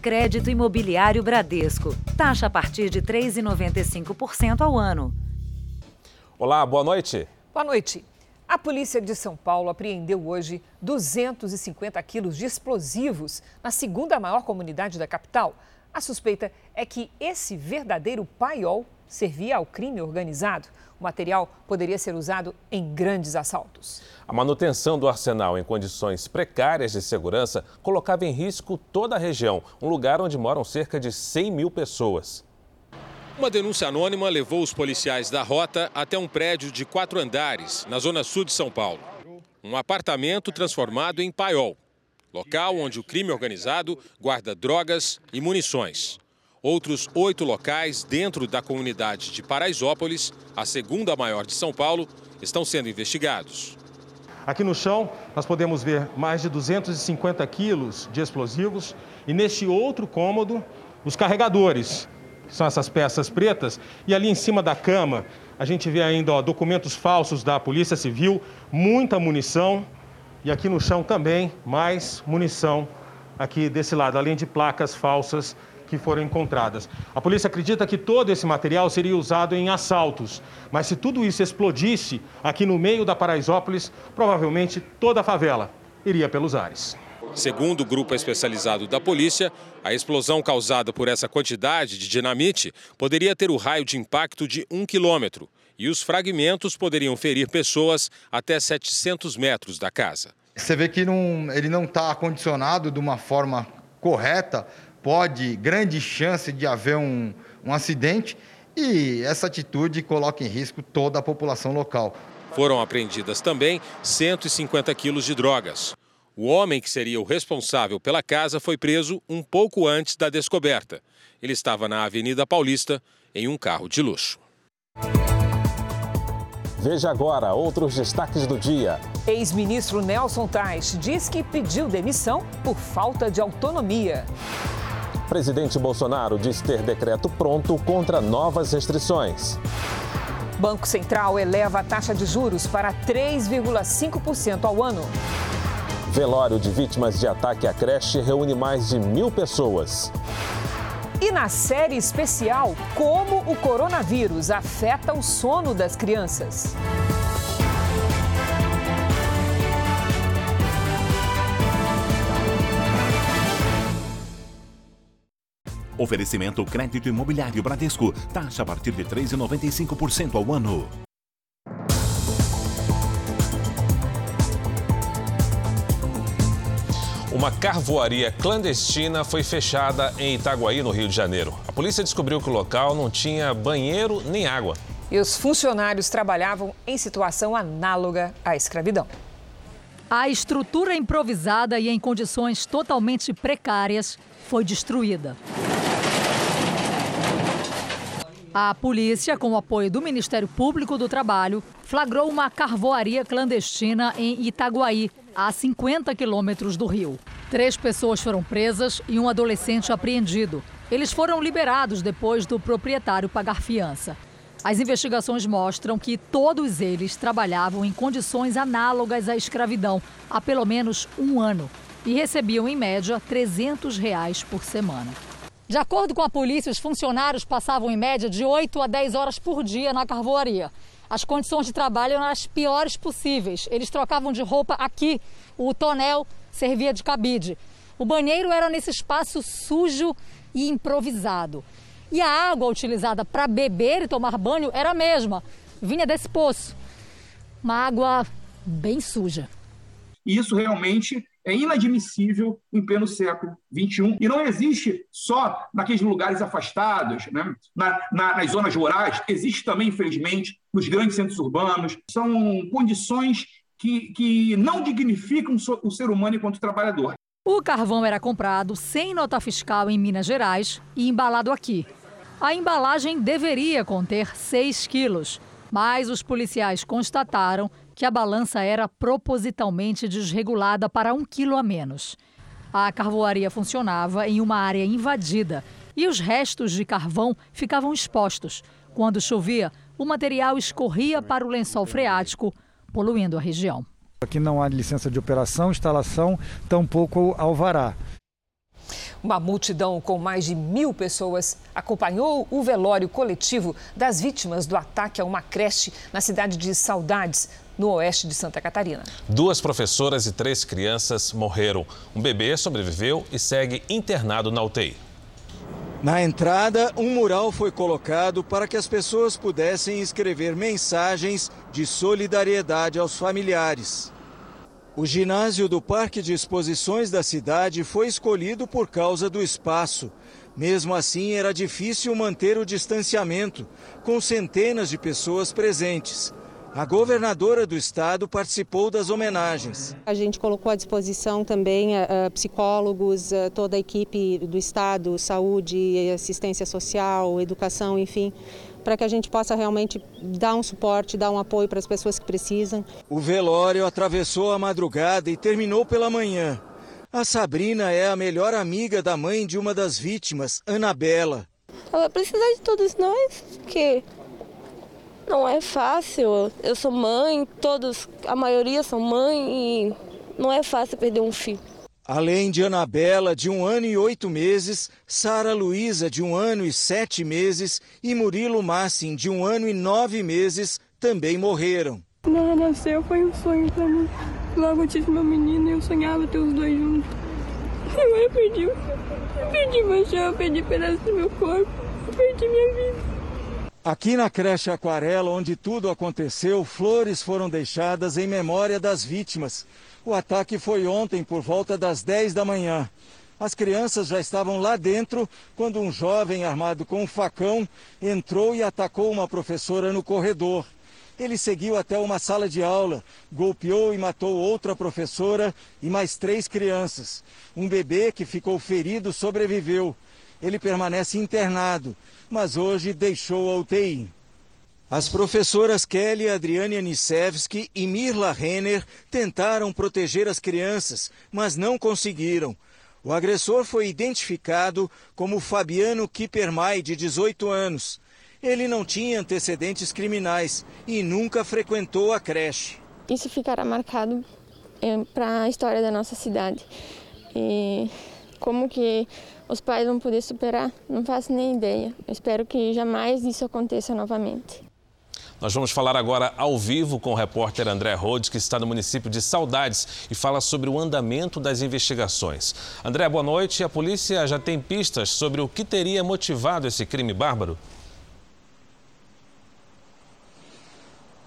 Crédito Imobiliário Bradesco. Taxa a partir de 3,95% ao ano. Olá, boa noite. Boa noite. A polícia de São Paulo apreendeu hoje 250 quilos de explosivos na segunda maior comunidade da capital. A suspeita é que esse verdadeiro paiol servia ao crime organizado. O material poderia ser usado em grandes assaltos. A manutenção do arsenal em condições precárias de segurança colocava em risco toda a região, um lugar onde moram cerca de 100 mil pessoas. Uma denúncia anônima levou os policiais da rota até um prédio de quatro andares, na zona sul de São Paulo. Um apartamento transformado em paiol, local onde o crime organizado guarda drogas e munições. Outros oito locais dentro da comunidade de Paraisópolis, a segunda maior de São Paulo, estão sendo investigados. Aqui no chão, nós podemos ver mais de 250 quilos de explosivos e neste outro cômodo, os carregadores, que são essas peças pretas, e ali em cima da cama, a gente vê ainda ó, documentos falsos da Polícia Civil, muita munição e aqui no chão também mais munição aqui desse lado, além de placas falsas que foram encontradas. A polícia acredita que todo esse material seria usado em assaltos, mas se tudo isso explodisse aqui no meio da Paraisópolis, provavelmente toda a favela iria pelos ares. Segundo o grupo especializado da polícia, a explosão causada por essa quantidade de dinamite poderia ter o raio de impacto de um quilômetro e os fragmentos poderiam ferir pessoas até 700 metros da casa. Você vê que não, ele não está acondicionado de uma forma correta pode, grande chance de haver um, um acidente e essa atitude coloca em risco toda a população local. Foram apreendidas também 150 quilos de drogas. O homem que seria o responsável pela casa foi preso um pouco antes da descoberta. Ele estava na Avenida Paulista em um carro de luxo. Veja agora outros destaques do dia. Ex-ministro Nelson Tais diz que pediu demissão por falta de autonomia. Presidente Bolsonaro diz ter decreto pronto contra novas restrições. Banco Central eleva a taxa de juros para 3,5% ao ano. Velório de vítimas de ataque à creche reúne mais de mil pessoas. E na série especial, como o coronavírus afeta o sono das crianças. Oferecimento crédito imobiliário Bradesco. Taxa a partir de 3,95% ao ano. Uma carvoaria clandestina foi fechada em Itaguaí, no Rio de Janeiro. A polícia descobriu que o local não tinha banheiro nem água. E os funcionários trabalhavam em situação análoga à escravidão. A estrutura improvisada e em condições totalmente precárias foi destruída. A polícia, com o apoio do Ministério Público do Trabalho, flagrou uma carvoaria clandestina em Itaguaí, a 50 quilômetros do Rio. Três pessoas foram presas e um adolescente apreendido. Eles foram liberados depois do proprietário pagar fiança. As investigações mostram que todos eles trabalhavam em condições análogas à escravidão há pelo menos um ano e recebiam, em média, 300 reais por semana. De acordo com a polícia, os funcionários passavam em média de 8 a 10 horas por dia na carvoaria. As condições de trabalho eram as piores possíveis. Eles trocavam de roupa aqui, o tonel servia de cabide. O banheiro era nesse espaço sujo e improvisado. E a água utilizada para beber e tomar banho era a mesma, vinha desse poço. Uma água bem suja. Isso realmente é inadmissível em pleno século XXI. E não existe só naqueles lugares afastados, né? na, na, nas zonas rurais, existe também, infelizmente, nos grandes centros urbanos. São condições que, que não dignificam o ser humano enquanto trabalhador. O carvão era comprado sem nota fiscal em Minas Gerais e embalado aqui. A embalagem deveria conter 6 quilos, mas os policiais constataram que a balança era propositalmente desregulada para um quilo a menos. A carvoaria funcionava em uma área invadida e os restos de carvão ficavam expostos. Quando chovia, o material escorria para o lençol freático, poluindo a região. Aqui não há licença de operação, instalação, tampouco alvará. Uma multidão com mais de mil pessoas acompanhou o velório coletivo das vítimas do ataque a uma creche na cidade de Saudades, no oeste de Santa Catarina. Duas professoras e três crianças morreram. Um bebê sobreviveu e segue internado na UTI. Na entrada, um mural foi colocado para que as pessoas pudessem escrever mensagens de solidariedade aos familiares. O ginásio do Parque de Exposições da cidade foi escolhido por causa do espaço. Mesmo assim, era difícil manter o distanciamento, com centenas de pessoas presentes. A governadora do estado participou das homenagens. A gente colocou à disposição também uh, psicólogos, uh, toda a equipe do estado, saúde, assistência social, educação, enfim, para que a gente possa realmente dar um suporte, dar um apoio para as pessoas que precisam. O velório atravessou a madrugada e terminou pela manhã. A Sabrina é a melhor amiga da mãe de uma das vítimas, Anabela. Ela precisa de todos nós, que não é fácil. Eu sou mãe, todos, a maioria são mãe e não é fácil perder um filho. Além de Anabela, de um ano e oito meses, Sara Luísa, de um ano e sete meses, e Murilo Massin, de um ano e nove meses, também morreram. Quando ela nasceu, foi um sonho para mim. Logo eu tive meu menino e eu sonhava ter os dois juntos. Agora eu perdi, eu perdi meu chão, eu perdi pedaço do meu corpo, eu perdi minha vida. Aqui na creche Aquarela, onde tudo aconteceu, flores foram deixadas em memória das vítimas. O ataque foi ontem por volta das 10 da manhã. As crianças já estavam lá dentro quando um jovem armado com um facão entrou e atacou uma professora no corredor. Ele seguiu até uma sala de aula, golpeou e matou outra professora e mais três crianças. Um bebê que ficou ferido sobreviveu. Ele permanece internado mas hoje deixou a UTI. As professoras Kelly Adriane Anisevski e Mirla Renner tentaram proteger as crianças, mas não conseguiram. O agressor foi identificado como Fabiano Kippermay, de 18 anos. Ele não tinha antecedentes criminais e nunca frequentou a creche. Isso ficará marcado é, para a história da nossa cidade. E como que os pais vão poder superar, não faço nem ideia. Eu espero que jamais isso aconteça novamente. Nós vamos falar agora ao vivo com o repórter André Rhodes, que está no município de Saudades e fala sobre o andamento das investigações. André, boa noite. A polícia já tem pistas sobre o que teria motivado esse crime bárbaro?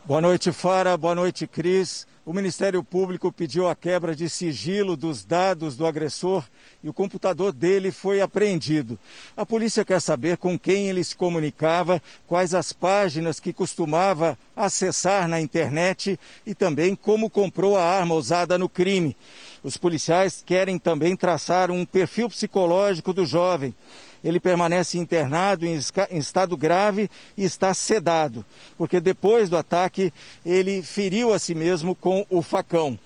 Boa noite, Fara. Boa noite, Cris. O Ministério Público pediu a quebra de sigilo dos dados do agressor e o computador dele foi apreendido. A polícia quer saber com quem ele se comunicava, quais as páginas que costumava acessar na internet e também como comprou a arma usada no crime. Os policiais querem também traçar um perfil psicológico do jovem ele permanece internado em, estado grave e está sedado, porque depois do ataque ele feriu a si mesmo com o facão.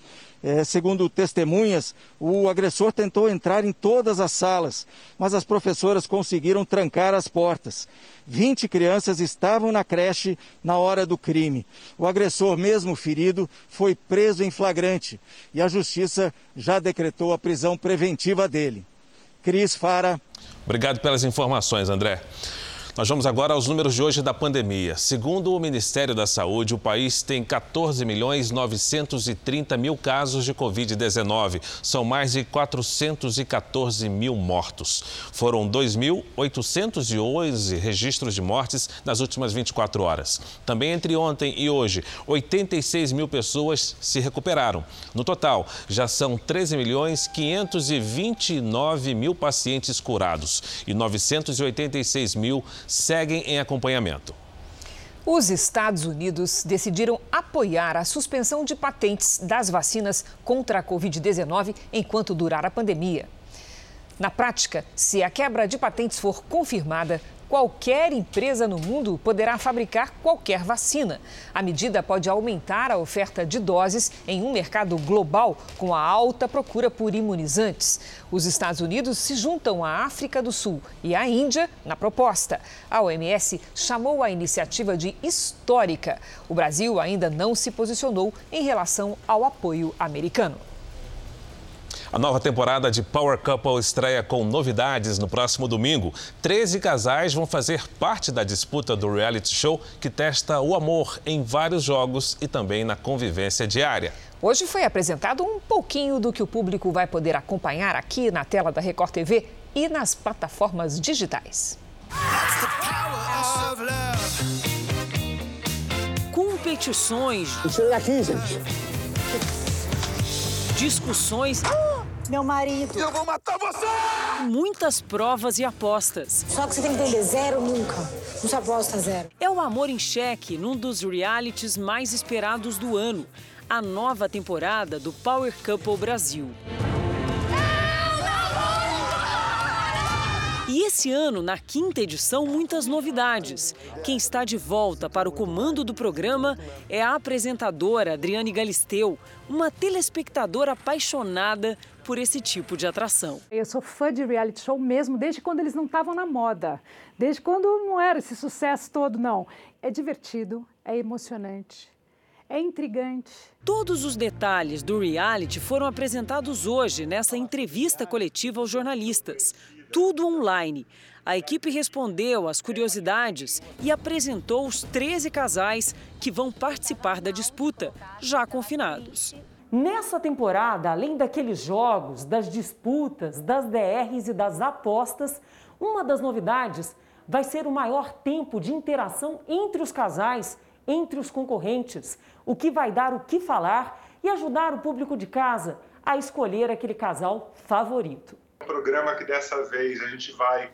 É, segundo testemunhas, o agressor tentou entrar em todas as salas, mas as professoras conseguiram trancar as portas. 20 crianças estavam na creche na hora do crime. O agressor, mesmo ferido, foi preso em flagrante e a justiça já decretou a prisão preventiva dele. Cris Fara. Obrigado pelas informações, André. Nós vamos agora aos números de hoje da pandemia. Segundo o Ministério da Saúde, o país tem 14 milhões 930 mil casos de Covid-19. São mais de 414 mil mortos. Foram 2.811 registros de mortes nas últimas 24 horas. Também entre ontem e hoje, 86 mil pessoas se recuperaram. No total, já são 13 milhões 529 mil pacientes curados e 986 mil seguem em acompanhamento. Os Estados Unidos decidiram apoiar a suspensão de patentes das vacinas contra a Covid-19 enquanto durar a pandemia. Na prática, se a quebra de patentes for confirmada, Qualquer empresa no mundo poderá fabricar qualquer vacina. A medida pode aumentar a oferta de doses em um mercado global com a alta procura por imunizantes. Os Estados Unidos se juntam à África do Sul e à Índia na proposta. A OMS chamou a iniciativa de histórica. O Brasil ainda não se posicionou em relação ao apoio americano. A nova temporada de Power Couple estreia com novidades no próximo domingo. Treze casais vão fazer parte da disputa do reality show que testa o amor em vários jogos e também na convivência diária. Hoje foi apresentado um pouquinho do que o público vai poder acompanhar aqui na tela da Record TV e nas plataformas digitais. Competições. Tira daqui, gente. Discussões. Meu marido. Eu vou matar você! Muitas provas e apostas. Só que você tem que entender, zero nunca. Não se aposta zero. É o amor em xeque num dos realities mais esperados do ano. A nova temporada do Power Couple Brasil. Esse ano, na quinta edição, muitas novidades. Quem está de volta para o comando do programa é a apresentadora Adriane Galisteu, uma telespectadora apaixonada por esse tipo de atração. Eu sou fã de reality show mesmo, desde quando eles não estavam na moda. Desde quando não era esse sucesso todo, não. É divertido, é emocionante. É intrigante. Todos os detalhes do reality foram apresentados hoje nessa entrevista coletiva aos jornalistas tudo online. A equipe respondeu às curiosidades e apresentou os 13 casais que vão participar da disputa, já confinados. Nessa temporada, além daqueles jogos, das disputas, das DRs e das apostas, uma das novidades vai ser o maior tempo de interação entre os casais, entre os concorrentes, o que vai dar o que falar e ajudar o público de casa a escolher aquele casal favorito programa que dessa vez a gente vai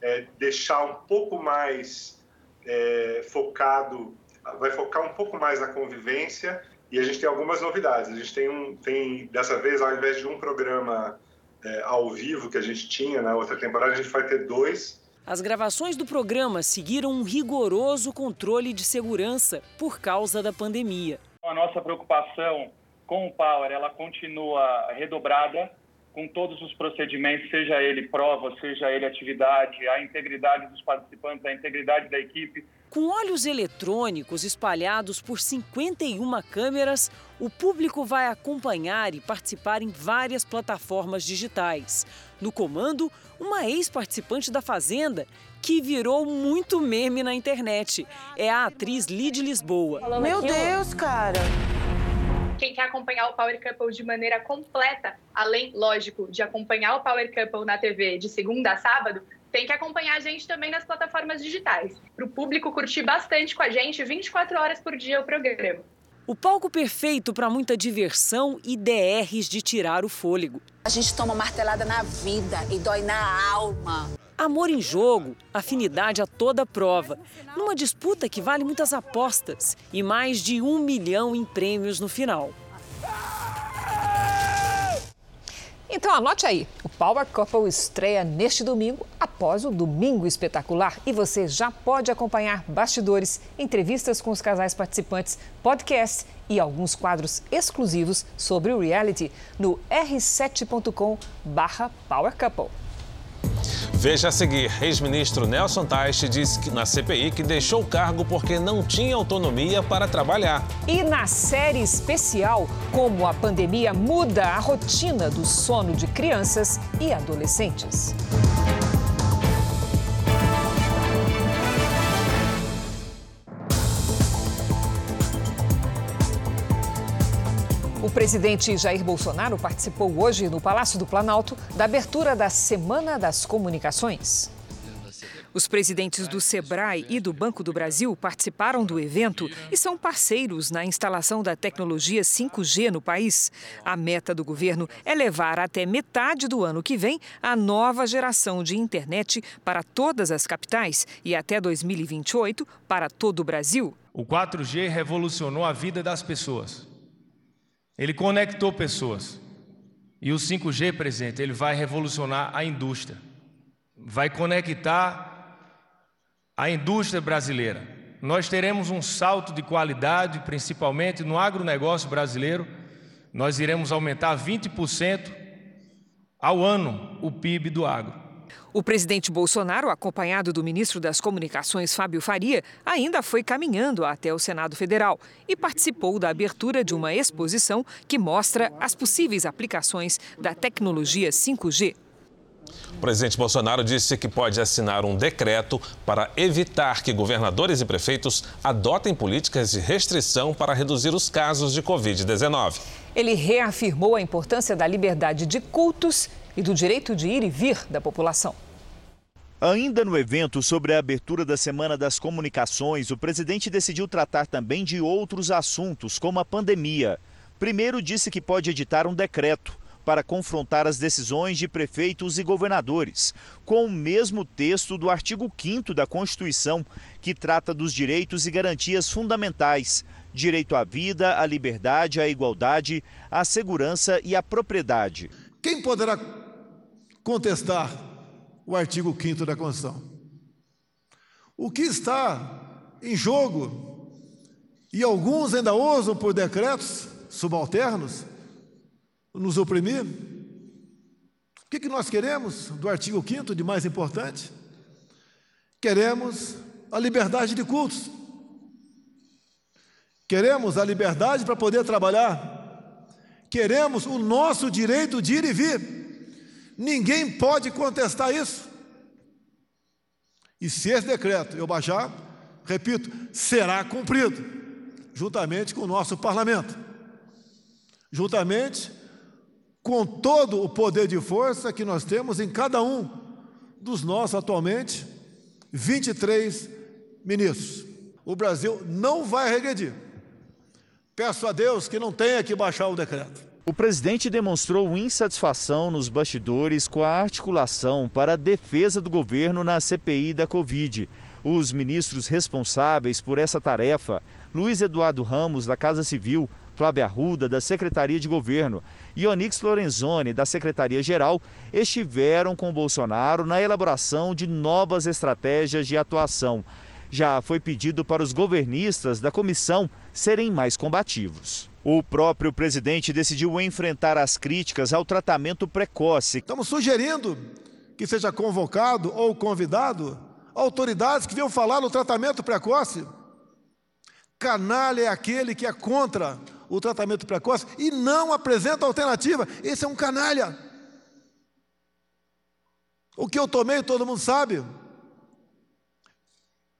é, deixar um pouco mais é, focado, vai focar um pouco mais na convivência e a gente tem algumas novidades. A gente tem, um, tem dessa vez, ao invés de um programa é, ao vivo que a gente tinha na outra temporada, a gente vai ter dois. As gravações do programa seguiram um rigoroso controle de segurança por causa da pandemia. A nossa preocupação com o Power, ela continua redobrada com todos os procedimentos, seja ele prova, seja ele atividade, a integridade dos participantes, a integridade da equipe. Com olhos eletrônicos espalhados por 51 câmeras, o público vai acompanhar e participar em várias plataformas digitais. No comando, uma ex-participante da Fazenda que virou muito meme na internet. É a atriz Lid Lisboa. Meu Deus, cara! Quem quer acompanhar o Power Couple de maneira completa, além, lógico, de acompanhar o Power Couple na TV de segunda a sábado, tem que acompanhar a gente também nas plataformas digitais, para o público curtir bastante com a gente 24 horas por dia o programa. O palco perfeito para muita diversão e DRs de tirar o fôlego. A gente toma martelada na vida e dói na alma. Amor em jogo, afinidade a toda prova. Numa disputa que vale muitas apostas e mais de um milhão em prêmios no final. Então anote aí, o Power Couple estreia neste domingo, após o Domingo Espetacular. E você já pode acompanhar bastidores, entrevistas com os casais participantes, podcasts e alguns quadros exclusivos sobre o reality no r7.com barra Power Couple. Veja a seguir, ex-ministro Nelson Teich disse que na CPI que deixou o cargo porque não tinha autonomia para trabalhar. E na série especial, como a pandemia muda a rotina do sono de crianças e adolescentes. O presidente Jair Bolsonaro participou hoje no Palácio do Planalto da abertura da Semana das Comunicações. Os presidentes do Sebrae e do Banco do Brasil participaram do evento e são parceiros na instalação da tecnologia 5G no país. A meta do governo é levar até metade do ano que vem a nova geração de internet para todas as capitais e até 2028 para todo o Brasil. O 4G revolucionou a vida das pessoas. Ele conectou pessoas. E o 5G, presente, ele vai revolucionar a indústria. Vai conectar a indústria brasileira. Nós teremos um salto de qualidade, principalmente no agronegócio brasileiro. Nós iremos aumentar 20% ao ano o PIB do agro. O presidente Bolsonaro, acompanhado do ministro das Comunicações, Fábio Faria, ainda foi caminhando até o Senado Federal e participou da abertura de uma exposição que mostra as possíveis aplicações da tecnologia 5G. O presidente Bolsonaro disse que pode assinar um decreto para evitar que governadores e prefeitos adotem políticas de restrição para reduzir os casos de Covid-19. Ele reafirmou a importância da liberdade de cultos e do direito de ir e vir da população. Ainda no evento sobre a abertura da Semana das Comunicações, o presidente decidiu tratar também de outros assuntos, como a pandemia. Primeiro, disse que pode editar um decreto para confrontar as decisões de prefeitos e governadores, com o mesmo texto do artigo 5 da Constituição, que trata dos direitos e garantias fundamentais: direito à vida, à liberdade, à igualdade, à segurança e à propriedade. Quem poderá contestar o artigo 5 da Constituição? O que está em jogo, e alguns ainda ousam por decretos subalternos, nos oprimir? O que, que nós queremos do artigo 5 de mais importante? Queremos a liberdade de cultos. Queremos a liberdade para poder trabalhar. Queremos o nosso direito de ir e vir. Ninguém pode contestar isso. E se esse decreto eu baixar, repito, será cumprido, juntamente com o nosso parlamento, juntamente com todo o poder de força que nós temos em cada um dos nossos atualmente 23 ministros. O Brasil não vai regredir. Peço a Deus que não tenha que baixar o decreto. O presidente demonstrou insatisfação nos bastidores com a articulação para a defesa do governo na CPI da Covid. Os ministros responsáveis por essa tarefa, Luiz Eduardo Ramos, da Casa Civil, Flávia Arruda, da Secretaria de Governo, e Onix Lorenzoni, da Secretaria-Geral, estiveram com Bolsonaro na elaboração de novas estratégias de atuação. Já foi pedido para os governistas da comissão serem mais combativos. O próprio presidente decidiu enfrentar as críticas ao tratamento precoce. Estamos sugerindo que seja convocado ou convidado autoridades que venham falar no tratamento precoce. Canalha é aquele que é contra o tratamento precoce e não apresenta alternativa. Esse é um canalha. O que eu tomei, todo mundo sabe.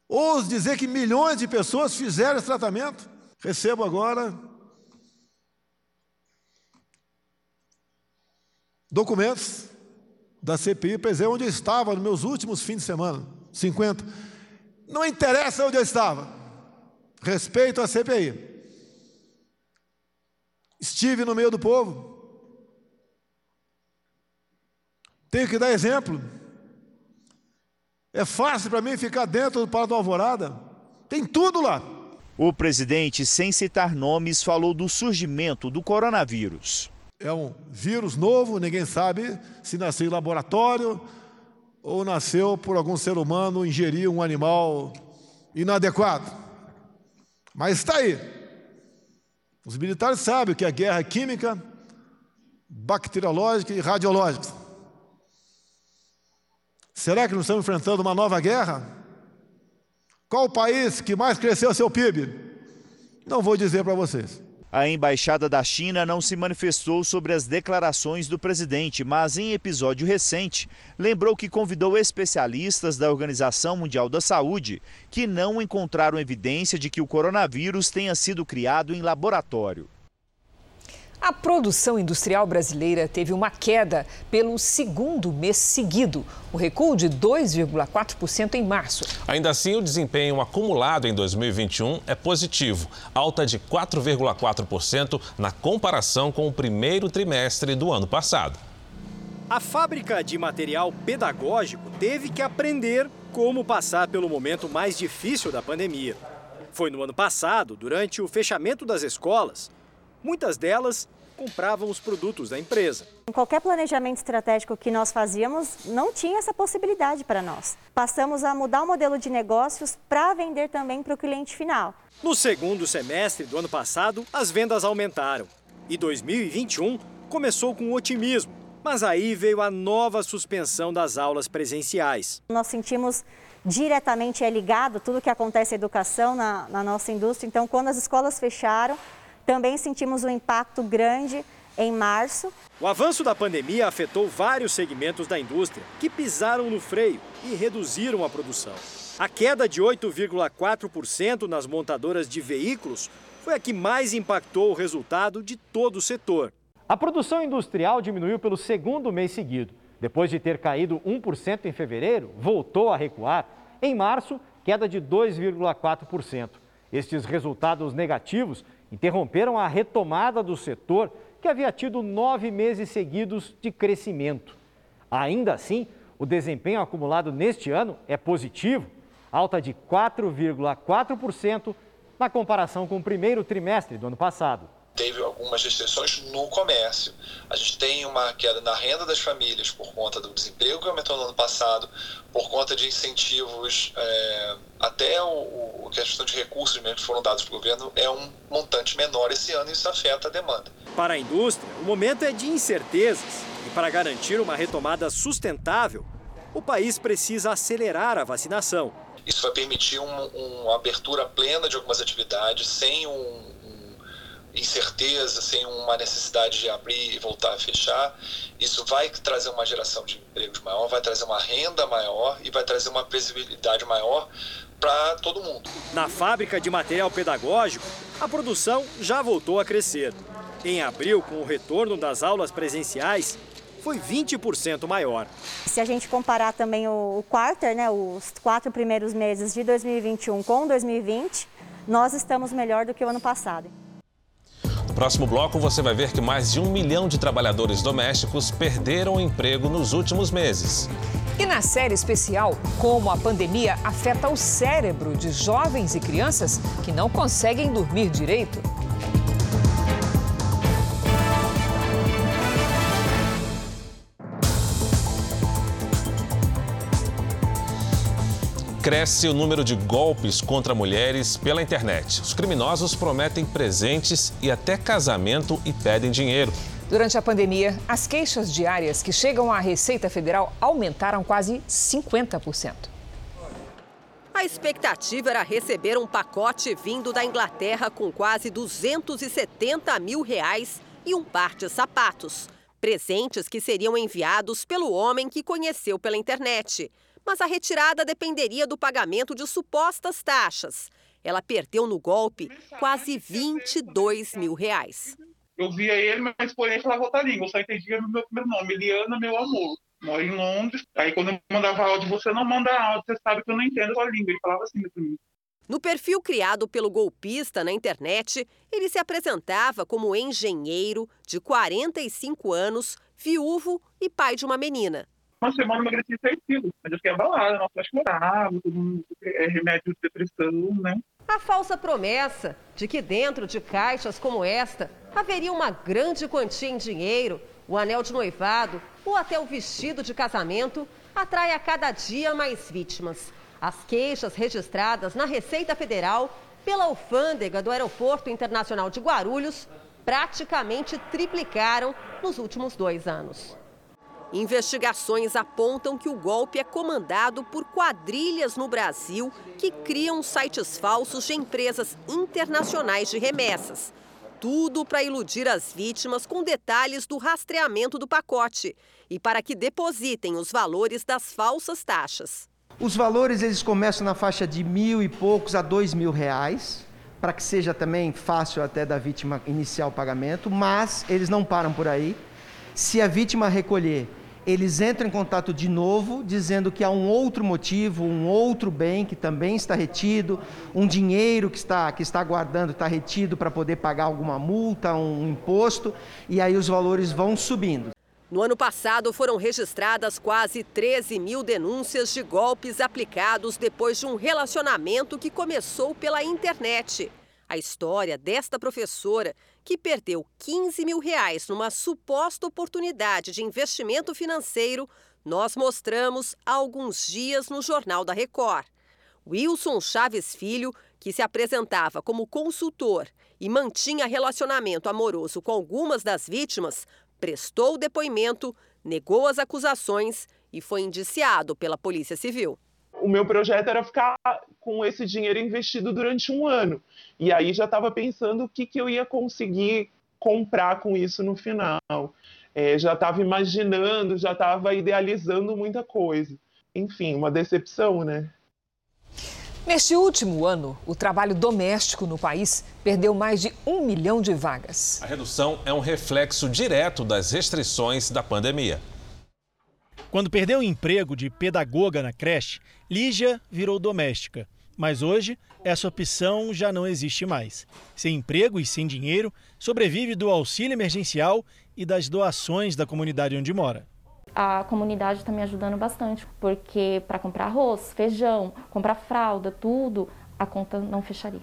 Ouso dizer que milhões de pessoas fizeram esse tratamento. Recebo agora documentos da CPI dizer onde eu estava nos meus últimos fins de semana 50. Não interessa onde eu estava. Respeito a CPI. Estive no meio do povo. Tenho que dar exemplo. É fácil para mim ficar dentro do Palácio da Alvorada. Tem tudo lá. O presidente, sem citar nomes, falou do surgimento do coronavírus. É um vírus novo, ninguém sabe se nasceu em laboratório ou nasceu por algum ser humano ingerir um animal inadequado. Mas está aí. Os militares sabem que é guerra química, bacteriológica e radiológica. Será que nós estamos enfrentando uma nova guerra? Qual o país que mais cresceu seu PIB? Não vou dizer para vocês. A embaixada da China não se manifestou sobre as declarações do presidente, mas em episódio recente lembrou que convidou especialistas da Organização Mundial da Saúde que não encontraram evidência de que o coronavírus tenha sido criado em laboratório. A produção industrial brasileira teve uma queda pelo segundo mês seguido, o recuo de 2,4% em março. Ainda assim, o desempenho acumulado em 2021 é positivo, alta de 4,4% na comparação com o primeiro trimestre do ano passado. A fábrica de material pedagógico teve que aprender como passar pelo momento mais difícil da pandemia. Foi no ano passado, durante o fechamento das escolas, muitas delas compravam os produtos da empresa. Qualquer planejamento estratégico que nós fazíamos não tinha essa possibilidade para nós. Passamos a mudar o modelo de negócios para vender também para o cliente final. No segundo semestre do ano passado, as vendas aumentaram e 2021 começou com otimismo, Mas aí veio a nova suspensão das aulas presenciais. Nós sentimos diretamente é ligado tudo que acontece em educação na, na nossa indústria. Então, quando as escolas fecharam, também sentimos um impacto grande em março. O avanço da pandemia afetou vários segmentos da indústria que pisaram no freio e reduziram a produção. A queda de 8,4% nas montadoras de veículos foi a que mais impactou o resultado de todo o setor. A produção industrial diminuiu pelo segundo mês seguido. Depois de ter caído 1% em fevereiro, voltou a recuar. Em março, queda de 2,4%. Estes resultados negativos interromperam a retomada do setor, que havia tido nove meses seguidos de crescimento. Ainda assim, o desempenho acumulado neste ano é positivo, alta de 4,4% na comparação com o primeiro trimestre do ano passado teve algumas restrições no comércio. A gente tem uma queda na renda das famílias por conta do desemprego que aumentou no ano passado, por conta de incentivos, é, até o, o, a questão de recursos mesmo que foram dados pelo governo é um montante menor esse ano e isso afeta a demanda. Para a indústria, o momento é de incertezas e para garantir uma retomada sustentável, o país precisa acelerar a vacinação. Isso vai permitir um, uma abertura plena de algumas atividades sem um, incerteza, sem uma necessidade de abrir e voltar a fechar. Isso vai trazer uma geração de empregos maior, vai trazer uma renda maior e vai trazer uma previsibilidade maior para todo mundo. Na fábrica de material pedagógico, a produção já voltou a crescer. Em abril, com o retorno das aulas presenciais, foi 20% maior. Se a gente comparar também o quarter, né, os quatro primeiros meses de 2021 com 2020, nós estamos melhor do que o ano passado. No próximo bloco, você vai ver que mais de um milhão de trabalhadores domésticos perderam o emprego nos últimos meses. E na série especial, como a pandemia afeta o cérebro de jovens e crianças que não conseguem dormir direito. Cresce o número de golpes contra mulheres pela internet. Os criminosos prometem presentes e até casamento e pedem dinheiro. Durante a pandemia, as queixas diárias que chegam à Receita Federal aumentaram quase 50%. A expectativa era receber um pacote vindo da Inglaterra com quase 270 mil reais e um par de sapatos. Presentes que seriam enviados pelo homem que conheceu pela internet mas a retirada dependeria do pagamento de supostas taxas. Ela perdeu no golpe quase 22 mil reais. Eu via ele, mas porém falava outra língua. Eu só entendia o meu primeiro nome, Eliana, meu amor. Moro em Londres. Aí quando eu mandava áudio, você não manda áudio, você sabe que eu não entendo a língua. Ele falava assim para mim. No perfil criado pelo golpista na internet, ele se apresentava como engenheiro de 45 anos, viúvo e pai de uma menina uma semana eu emagreci 6 quilos. Mas eu fiquei abalada, acho que morava, todo mundo, é, remédio de depressão, né? A falsa promessa de que dentro de caixas como esta haveria uma grande quantia em dinheiro, o anel de noivado ou até o vestido de casamento atrai a cada dia mais vítimas. As queixas registradas na Receita Federal pela alfândega do Aeroporto Internacional de Guarulhos praticamente triplicaram nos últimos dois anos. Investigações apontam que o golpe é comandado por quadrilhas no Brasil que criam sites falsos de empresas internacionais de remessas. Tudo para iludir as vítimas com detalhes do rastreamento do pacote e para que depositem os valores das falsas taxas. Os valores eles começam na faixa de mil e poucos a dois mil reais, para que seja também fácil até da vítima iniciar o pagamento, mas eles não param por aí. Se a vítima recolher eles entram em contato de novo, dizendo que há um outro motivo, um outro bem que também está retido, um dinheiro que está, que está guardando, está retido para poder pagar alguma multa, um imposto, e aí os valores vão subindo. No ano passado, foram registradas quase 13 mil denúncias de golpes aplicados depois de um relacionamento que começou pela internet. A história desta professora, que perdeu 15 mil reais numa suposta oportunidade de investimento financeiro, nós mostramos há alguns dias no Jornal da Record. Wilson Chaves Filho, que se apresentava como consultor e mantinha relacionamento amoroso com algumas das vítimas, prestou depoimento negou as acusações e foi indiciado pela Polícia Civil. O meu projeto era ficar com esse dinheiro investido durante um ano. E aí já estava pensando o que, que eu ia conseguir comprar com isso no final. É, já estava imaginando, já estava idealizando muita coisa. Enfim, uma decepção, né? Neste último ano, o trabalho doméstico no país perdeu mais de um milhão de vagas. A redução é um reflexo direto das restrições da pandemia. Quando perdeu o emprego de pedagoga na creche, Lígia virou doméstica. Mas hoje, essa opção já não existe mais. Sem emprego e sem dinheiro, sobrevive do auxílio emergencial e das doações da comunidade onde mora a comunidade está me ajudando bastante, porque para comprar arroz, feijão, comprar fralda, tudo, a conta não fecharia.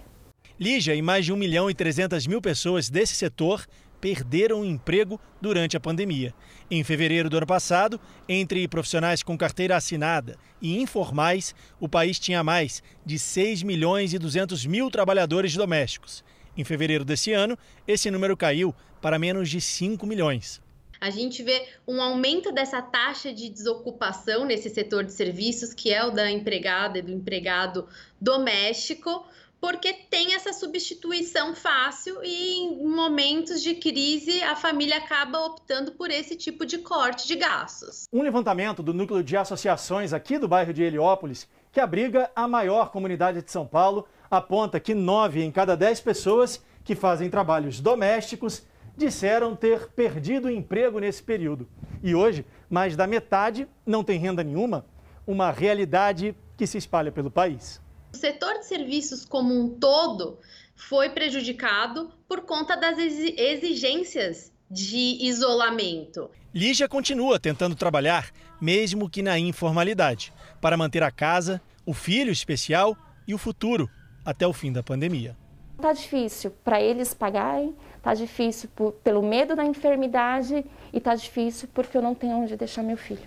Lígia e mais de 1 milhão e 300 mil pessoas desse setor perderam o emprego durante a pandemia. Em fevereiro do ano passado, entre profissionais com carteira assinada e informais, o país tinha mais de 6 milhões e 200 mil trabalhadores domésticos. Em fevereiro desse ano, esse número caiu para menos de 5 milhões a gente vê um aumento dessa taxa de desocupação nesse setor de serviços, que é o da empregada e do empregado doméstico, porque tem essa substituição fácil e em momentos de crise a família acaba optando por esse tipo de corte de gastos. Um levantamento do núcleo de associações aqui do bairro de Heliópolis, que abriga a maior comunidade de São Paulo, aponta que nove em cada dez pessoas que fazem trabalhos domésticos disseram ter perdido o emprego nesse período. E hoje, mais da metade não tem renda nenhuma, uma realidade que se espalha pelo país. O setor de serviços como um todo foi prejudicado por conta das exigências de isolamento. Lígia continua tentando trabalhar, mesmo que na informalidade, para manter a casa, o filho especial e o futuro até o fim da pandemia. Tá difícil para eles pagarem, Tá difícil por, pelo medo da enfermidade e tá difícil porque eu não tenho onde deixar meu filho.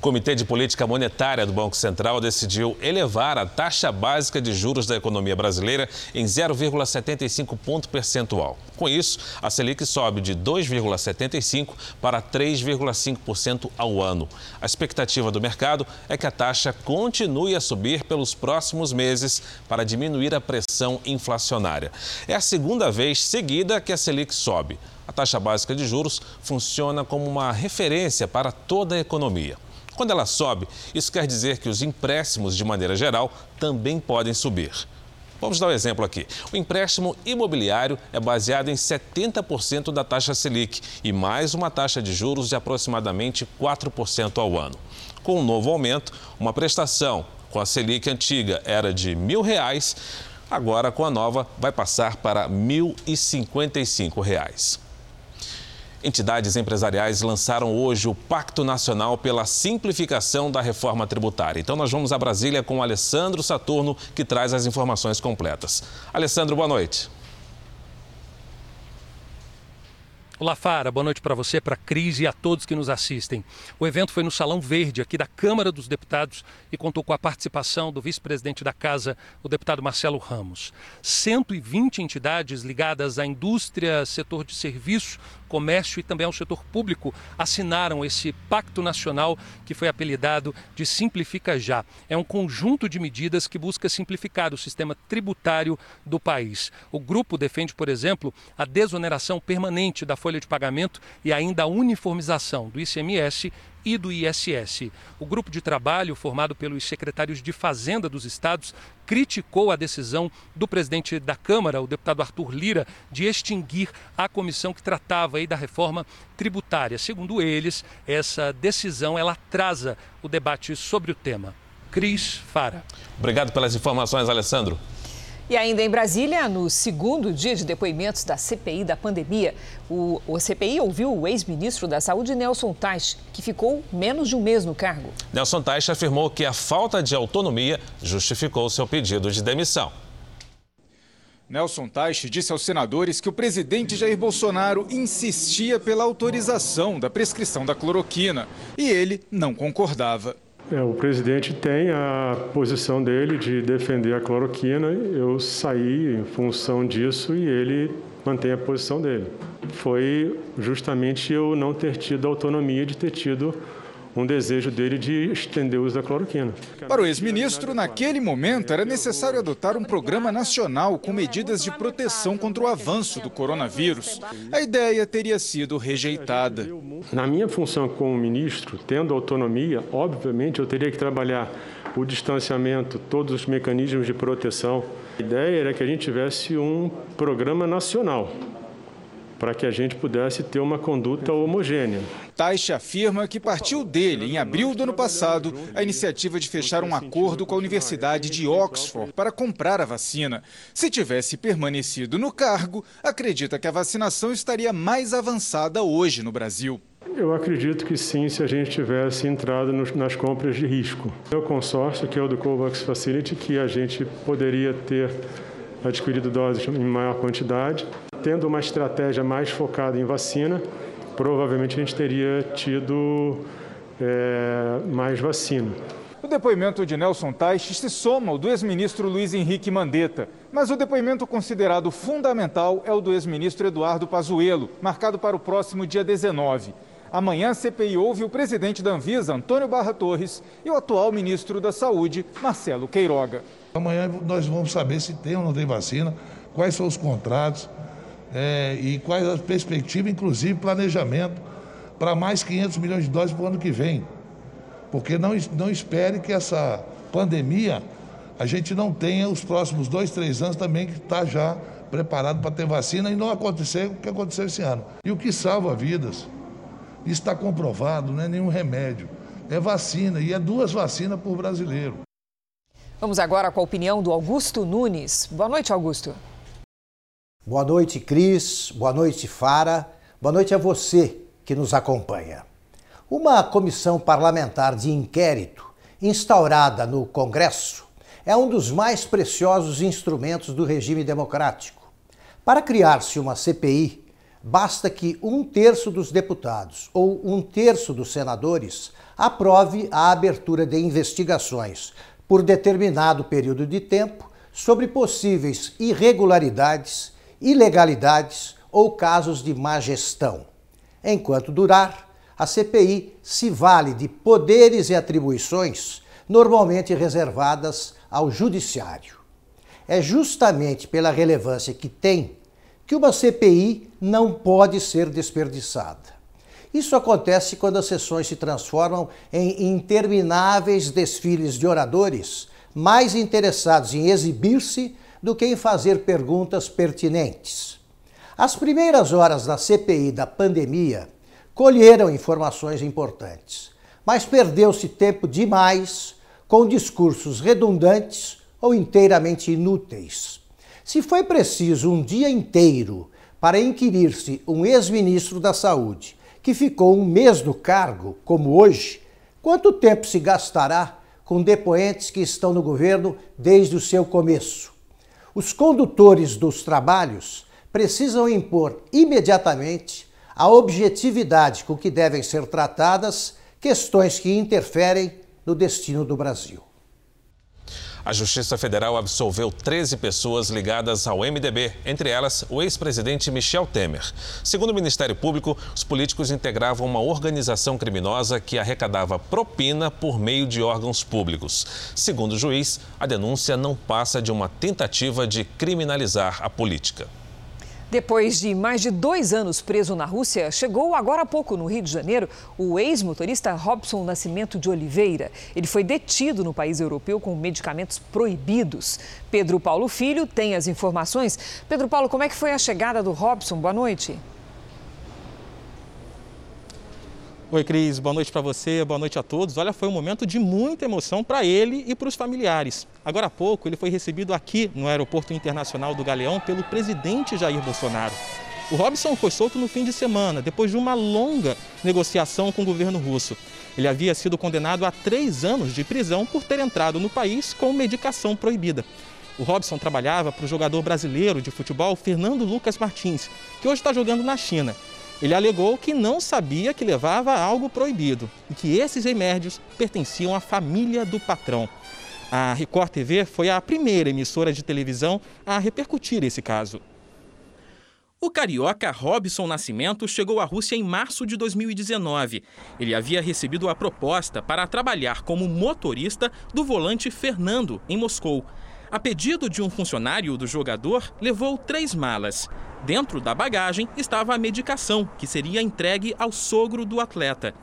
O Comitê de Política Monetária do Banco Central decidiu elevar a taxa básica de juros da economia brasileira em 0,75 ponto percentual. Com isso, a Selic sobe de 2,75% para 3,5% ao ano. A expectativa do mercado é que a taxa continue a subir pelos próximos meses para diminuir a pressão inflacionária. É a segunda vez seguida que a Selic sobe. A taxa básica de juros funciona como uma referência para toda a economia. Quando ela sobe, isso quer dizer que os empréstimos, de maneira geral, também podem subir. Vamos dar um exemplo aqui. O empréstimo imobiliário é baseado em 70% da taxa Selic e mais uma taxa de juros de aproximadamente 4% ao ano. Com o um novo aumento, uma prestação com a Selic antiga era de R$ 1.000, agora com a nova vai passar para R$ 1.055. Entidades empresariais lançaram hoje o Pacto Nacional pela Simplificação da Reforma Tributária. Então nós vamos a Brasília com o Alessandro Saturno, que traz as informações completas. Alessandro, boa noite. Olá, Fara. Boa noite para você, para a Cris e a todos que nos assistem. O evento foi no Salão Verde, aqui da Câmara dos Deputados, e contou com a participação do vice-presidente da Casa, o deputado Marcelo Ramos. 120 entidades ligadas à indústria, setor de serviços, comércio e também ao setor público assinaram esse Pacto Nacional que foi apelidado de Simplifica Já. É um conjunto de medidas que busca simplificar o sistema tributário do país. O grupo defende, por exemplo, a desoneração permanente da folha de pagamento e ainda a uniformização do ICMS e do ISS. O grupo de trabalho, formado pelos secretários de Fazenda dos estados, criticou a decisão do presidente da Câmara, o deputado Arthur Lira, de extinguir a comissão que tratava aí da reforma tributária. Segundo eles, essa decisão ela atrasa o debate sobre o tema. Cris Fara. Obrigado pelas informações, Alessandro. E ainda em Brasília, no segundo dia de depoimentos da CPI da pandemia, o, o CPI ouviu o ex-ministro da Saúde, Nelson Teich, que ficou menos de um mês no cargo. Nelson Teich afirmou que a falta de autonomia justificou seu pedido de demissão. Nelson Teich disse aos senadores que o presidente Jair Bolsonaro insistia pela autorização da prescrição da cloroquina e ele não concordava. É, o presidente tem a posição dele de defender a cloroquina. Eu saí em função disso e ele mantém a posição dele. Foi justamente eu não ter tido autonomia de ter tido um desejo dele de estender o uso da cloroquina. Para o ex-ministro, naquele momento era necessário adotar um programa nacional com medidas de proteção contra o avanço do coronavírus. A ideia teria sido rejeitada. Na minha função como ministro, tendo autonomia, obviamente eu teria que trabalhar o distanciamento, todos os mecanismos de proteção. A ideia era que a gente tivesse um programa nacional para que a gente pudesse ter uma conduta homogênea. Taixa afirma que partiu dele, em abril do ano passado, a iniciativa de fechar um acordo com a Universidade de Oxford para comprar a vacina. Se tivesse permanecido no cargo, acredita que a vacinação estaria mais avançada hoje no Brasil. Eu acredito que sim, se a gente tivesse entrado nos, nas compras de risco. É o consórcio, que é o do COVAX Facility, que a gente poderia ter adquirido doses em maior quantidade. Tendo uma estratégia mais focada em vacina, provavelmente a gente teria tido é, mais vacina. O depoimento de Nelson Teich se soma ao do ex-ministro Luiz Henrique Mandetta. Mas o depoimento considerado fundamental é o do ex-ministro Eduardo Pazuello, marcado para o próximo dia 19. Amanhã, a CPI ouve o presidente da Anvisa, Antônio Barra Torres, e o atual ministro da Saúde, Marcelo Queiroga. Amanhã nós vamos saber se tem ou não tem vacina, quais são os contratos é, e quais as perspectivas, inclusive planejamento para mais 500 milhões de doses para o ano que vem. Porque não, não espere que essa pandemia a gente não tenha os próximos dois, três anos também que está já preparado para ter vacina e não acontecer o que aconteceu esse ano. E o que salva vidas, isso está comprovado, não é nenhum remédio, é vacina e é duas vacinas por brasileiro. Vamos agora com a opinião do Augusto Nunes. Boa noite, Augusto. Boa noite, Cris. Boa noite, Fara. Boa noite a você que nos acompanha. Uma comissão parlamentar de inquérito instaurada no Congresso é um dos mais preciosos instrumentos do regime democrático. Para criar-se uma CPI, basta que um terço dos deputados ou um terço dos senadores aprove a abertura de investigações por determinado período de tempo sobre possíveis irregularidades, ilegalidades ou casos de má gestão. Enquanto durar, a CPI se vale de poderes e atribuições normalmente reservadas ao Judiciário. É justamente pela relevância que tem que uma CPI não pode ser desperdiçada. Isso acontece quando as sessões se transformam em intermináveis desfiles de oradores mais interessados em exibir-se do que em fazer perguntas pertinentes. As primeiras horas da CPI da pandemia colheram informações importantes, mas perdeu-se tempo demais com discursos redundantes ou inteiramente inúteis. Se foi preciso um dia inteiro para inquirir-se um ex-ministro da Saúde que ficou um mês no cargo, como hoje, quanto tempo se gastará com depoentes que estão no governo desde o seu começo? Os condutores dos trabalhos precisam impor imediatamente a objetividade com que devem ser tratadas questões que interferem no destino do Brasil. A Justiça Federal absolveu 13 pessoas ligadas ao MDB, entre elas o ex-presidente Michel Temer. Segundo o Ministério Público, os políticos integravam uma organização criminosa que arrecadava propina por meio de órgãos públicos. Segundo o juiz, a denúncia não passa de uma tentativa de criminalizar a política. Depois de mais de dois anos preso na Rússia, chegou agora há pouco no Rio de Janeiro o ex-motorista Robson Nascimento de Oliveira. Ele foi detido no país europeu com medicamentos proibidos. Pedro Paulo Filho tem as informações. Pedro Paulo, como é que foi a chegada do Robson? Boa noite. Oi, Cris, boa noite para você, boa noite a todos. Olha, foi um momento de muita emoção para ele e para os familiares. Agora há pouco, ele foi recebido aqui no Aeroporto Internacional do Galeão pelo presidente Jair Bolsonaro. O Robson foi solto no fim de semana, depois de uma longa negociação com o governo russo. Ele havia sido condenado a três anos de prisão por ter entrado no país com medicação proibida. O Robson trabalhava para o jogador brasileiro de futebol Fernando Lucas Martins, que hoje está jogando na China. Ele alegou que não sabia que levava algo proibido e que esses remédios pertenciam à família do patrão. A Record TV foi a primeira emissora de televisão a repercutir esse caso. O carioca Robson Nascimento chegou à Rússia em março de 2019. Ele havia recebido a proposta para trabalhar como motorista do volante Fernando, em Moscou. A pedido de um funcionário do jogador, levou três malas. Dentro da bagagem estava a medicação, que seria entregue ao sogro do atleta.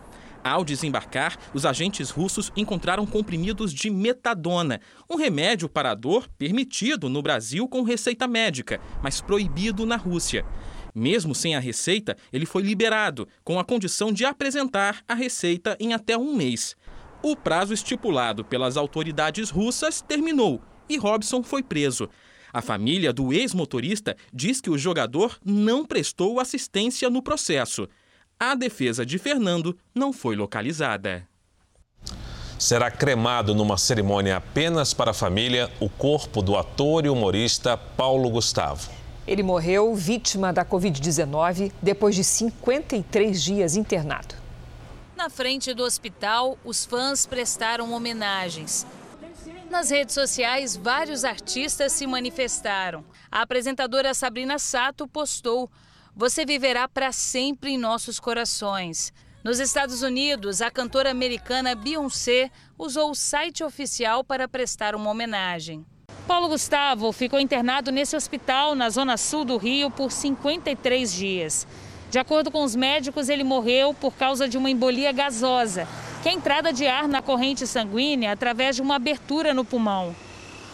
Ao desembarcar, os agentes russos encontraram comprimidos de metadona, um remédio para a dor permitido no Brasil com receita médica, mas proibido na Rússia. Mesmo sem a receita, ele foi liberado, com a condição de apresentar a receita em até um mês. O prazo estipulado pelas autoridades russas terminou e Robson foi preso. A família do ex-motorista diz que o jogador não prestou assistência no processo. A defesa de Fernando não foi localizada. Será cremado numa cerimônia apenas para a família o corpo do ator e humorista Paulo Gustavo. Ele morreu vítima da Covid-19 depois de 53 dias internado. Na frente do hospital, os fãs prestaram homenagens. Nas redes sociais, vários artistas se manifestaram. A apresentadora Sabrina Sato postou: Você viverá para sempre em nossos corações. Nos Estados Unidos, a cantora americana Beyoncé usou o site oficial para prestar uma homenagem. Paulo Gustavo ficou internado nesse hospital na zona sul do Rio por 53 dias. De acordo com os médicos, ele morreu por causa de uma embolia gasosa que a entrada de ar na corrente sanguínea através de uma abertura no pulmão.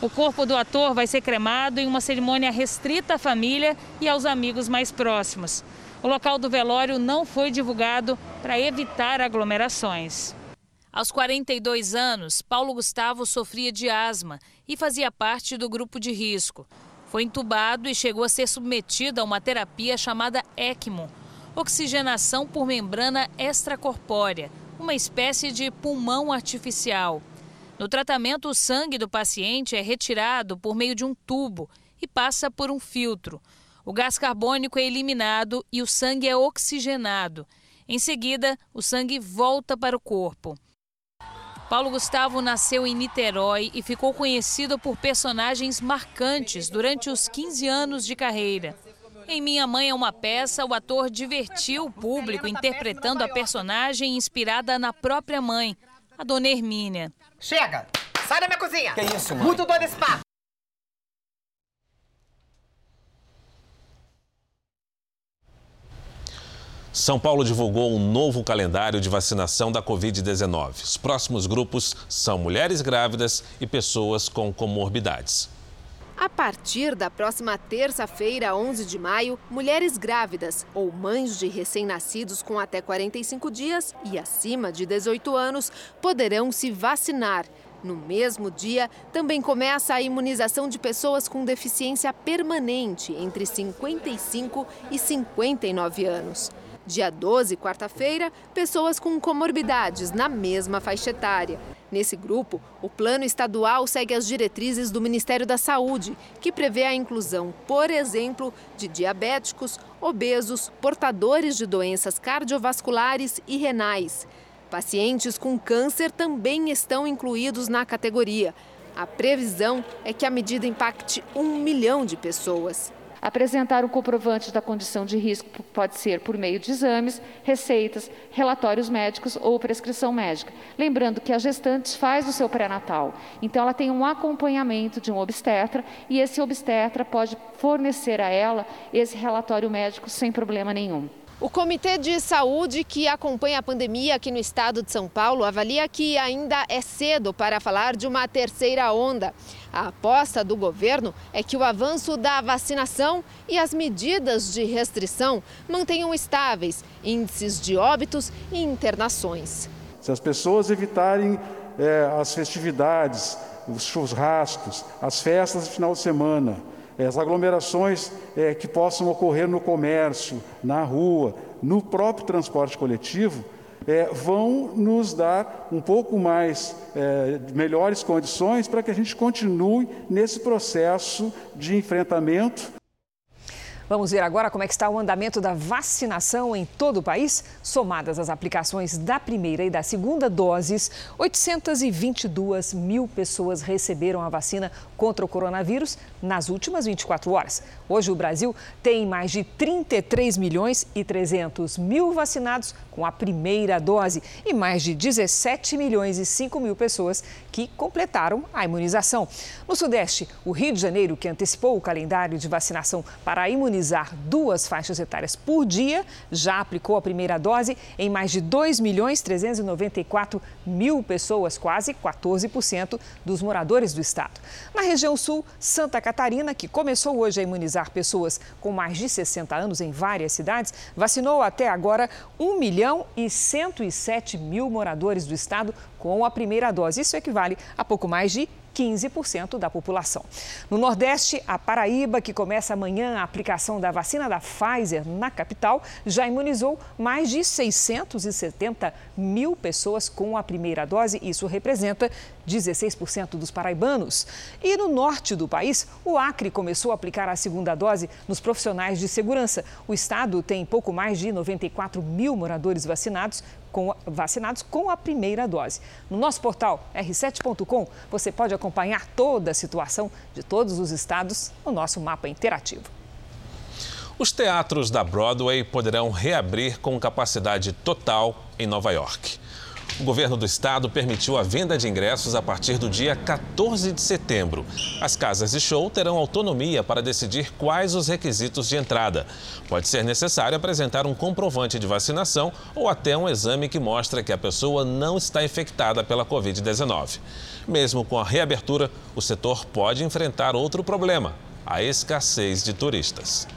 O corpo do ator vai ser cremado em uma cerimônia restrita à família e aos amigos mais próximos. O local do velório não foi divulgado para evitar aglomerações. Aos 42 anos, Paulo Gustavo sofria de asma e fazia parte do grupo de risco. Foi entubado e chegou a ser submetido a uma terapia chamada ECMO, oxigenação por membrana extracorpórea, uma espécie de pulmão artificial. No tratamento, o sangue do paciente é retirado por meio de um tubo e passa por um filtro. O gás carbônico é eliminado e o sangue é oxigenado. Em seguida, o sangue volta para o corpo. Paulo Gustavo nasceu em Niterói e ficou conhecido por personagens marcantes durante os 15 anos de carreira. Em Minha Mãe é uma peça, o ator divertiu o público interpretando a personagem inspirada na própria mãe, a dona Hermínia. Chega! Sai da minha cozinha! Que isso, mãe? Muito doido esse papo! São Paulo divulgou um novo calendário de vacinação da Covid-19. Os próximos grupos são mulheres grávidas e pessoas com comorbidades. A partir da próxima terça-feira, 11 de maio, mulheres grávidas ou mães de recém-nascidos com até 45 dias e acima de 18 anos poderão se vacinar. No mesmo dia, também começa a imunização de pessoas com deficiência permanente entre 55 e 59 anos. Dia 12, quarta-feira, pessoas com comorbidades na mesma faixa etária. Nesse grupo, o plano estadual segue as diretrizes do Ministério da Saúde, que prevê a inclusão, por exemplo, de diabéticos, obesos, portadores de doenças cardiovasculares e renais. Pacientes com câncer também estão incluídos na categoria. A previsão é que a medida impacte um milhão de pessoas. Apresentar um comprovante da condição de risco pode ser por meio de exames, receitas, relatórios médicos ou prescrição médica. Lembrando que a gestante faz o seu pré-natal, então ela tem um acompanhamento de um obstetra e esse obstetra pode fornecer a ela esse relatório médico sem problema nenhum. O Comitê de Saúde que acompanha a pandemia aqui no estado de São Paulo avalia que ainda é cedo para falar de uma terceira onda. A aposta do governo é que o avanço da vacinação e as medidas de restrição mantenham estáveis índices de óbitos e internações. Se as pessoas evitarem é, as festividades, os churrascos, as festas de final de semana, as aglomerações é, que possam ocorrer no comércio, na rua, no próprio transporte coletivo, é, vão nos dar um pouco mais é, melhores condições para que a gente continue nesse processo de enfrentamento. Vamos ver agora como é que está o andamento da vacinação em todo o país. Somadas as aplicações da primeira e da segunda doses, 822 mil pessoas receberam a vacina contra o coronavírus nas últimas 24 horas. Hoje o Brasil tem mais de 33 milhões e 300 mil vacinados com a primeira dose e mais de 17 milhões e 5 mil pessoas que completaram a imunização. No Sudeste, o Rio de Janeiro, que antecipou o calendário de vacinação para imunizar duas faixas etárias por dia, já aplicou a primeira dose em mais de 2 milhões 394 mil pessoas, quase 14% dos moradores do estado. Na região sul, Santa Catarina, que começou hoje a imunizar pessoas com mais de 60 anos em várias cidades, vacinou até agora 1 milhão e 107 mil moradores do estado com a primeira dose. Isso equivale a pouco mais de 15% da população. No Nordeste, a Paraíba, que começa amanhã a aplicação da vacina da Pfizer na capital, já imunizou mais de 670 mil pessoas com a primeira dose. Isso representa 16% dos paraibanos. E no norte do país, o Acre começou a aplicar a segunda dose nos profissionais de segurança. O estado tem pouco mais de 94 mil moradores vacinados, com, vacinados com a primeira dose. No nosso portal r7.com, você pode acompanhar toda a situação de todos os estados no nosso mapa interativo. Os teatros da Broadway poderão reabrir com capacidade total em Nova York. O governo do estado permitiu a venda de ingressos a partir do dia 14 de setembro. As casas de show terão autonomia para decidir quais os requisitos de entrada. Pode ser necessário apresentar um comprovante de vacinação ou até um exame que mostra que a pessoa não está infectada pela Covid-19. Mesmo com a reabertura, o setor pode enfrentar outro problema: a escassez de turistas.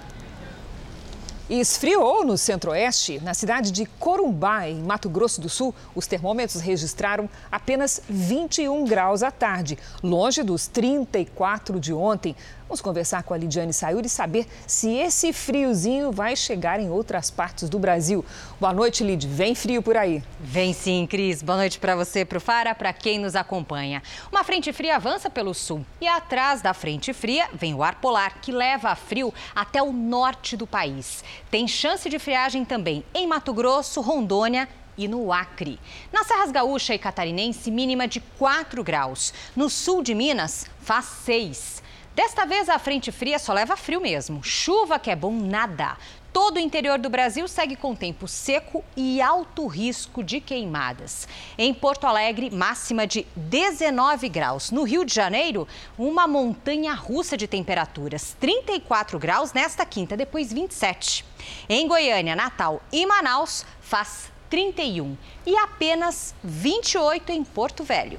E esfriou no centro-oeste, na cidade de Corumbá, em Mato Grosso do Sul, os termômetros registraram apenas 21 graus à tarde, longe dos 34 de ontem. Vamos conversar com a Lidiane Sayuri e saber se esse friozinho vai chegar em outras partes do Brasil. Boa noite, Lid. Vem frio por aí. Vem sim, Cris. Boa noite para você, para o Fara, para quem nos acompanha. Uma frente fria avança pelo sul e atrás da frente fria vem o ar polar, que leva frio até o norte do país. Tem chance de friagem também em Mato Grosso, Rondônia e no Acre. Nas Serras Gaúcha e Catarinense, mínima de 4 graus. No sul de Minas, faz 6. Desta vez a frente fria só leva frio mesmo. Chuva que é bom nada. Todo o interior do Brasil segue com tempo seco e alto risco de queimadas. Em Porto Alegre, máxima de 19 graus. No Rio de Janeiro, uma montanha russa de temperaturas. 34 graus nesta quinta, depois 27. Em Goiânia, Natal e Manaus, faz 31 e apenas 28 em Porto Velho.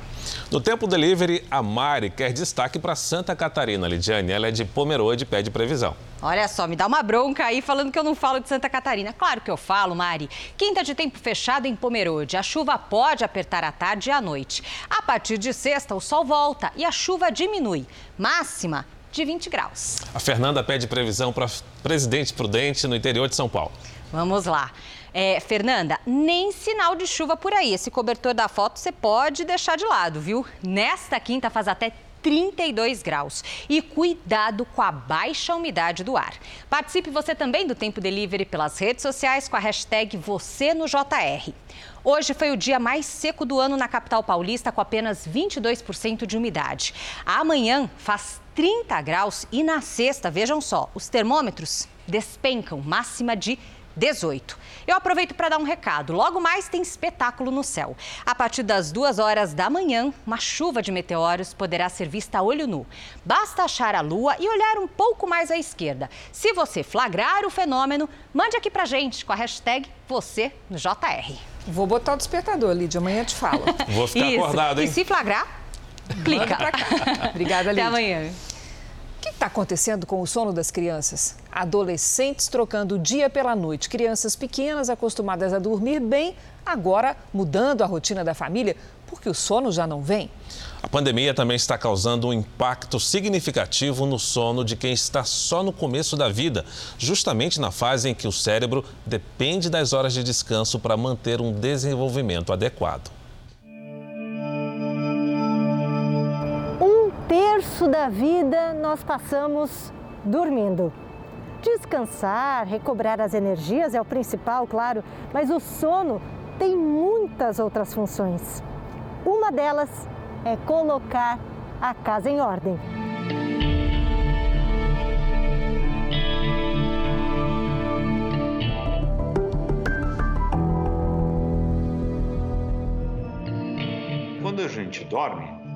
No Tempo Delivery, a Mari quer destaque para Santa Catarina, Lidiane. Ela é de Pomerode e pede previsão. Olha só, me dá uma bronca aí falando que eu não falo de Santa Catarina. Claro que eu falo, Mari. Quinta de tempo fechado em Pomerode. A chuva pode apertar à tarde e à noite. A partir de sexta, o sol volta e a chuva diminui. Máxima de 20 graus. A Fernanda pede previsão para Presidente Prudente no interior de São Paulo. Vamos lá. É, Fernanda, nem sinal de chuva por aí. Esse cobertor da foto você pode deixar de lado, viu? Nesta quinta faz até 32 graus. E cuidado com a baixa umidade do ar. Participe você também do Tempo Delivery pelas redes sociais com a hashtag Você no JR. Hoje foi o dia mais seco do ano na capital paulista, com apenas 22% de umidade. Amanhã faz 30 graus e na sexta, vejam só, os termômetros despencam, máxima de 18. Eu aproveito para dar um recado. Logo mais tem espetáculo no céu. A partir das duas horas da manhã, uma chuva de meteoros poderá ser vista a olho nu. Basta achar a lua e olhar um pouco mais à esquerda. Se você flagrar o fenômeno, mande aqui pra gente com a hashtag você no JR. Vou botar o despertador, Lídia. Amanhã te falo. Vou ficar Isso. acordado, hein? E se flagrar, clica. Obrigada, Lídia. Até amanhã. O que está acontecendo com o sono das crianças? Adolescentes trocando o dia pela noite. Crianças pequenas acostumadas a dormir bem, agora mudando a rotina da família porque o sono já não vem. A pandemia também está causando um impacto significativo no sono de quem está só no começo da vida, justamente na fase em que o cérebro depende das horas de descanso para manter um desenvolvimento adequado. Terço da vida nós passamos dormindo. Descansar, recobrar as energias é o principal, claro, mas o sono tem muitas outras funções. Uma delas é colocar a casa em ordem. Quando a gente dorme,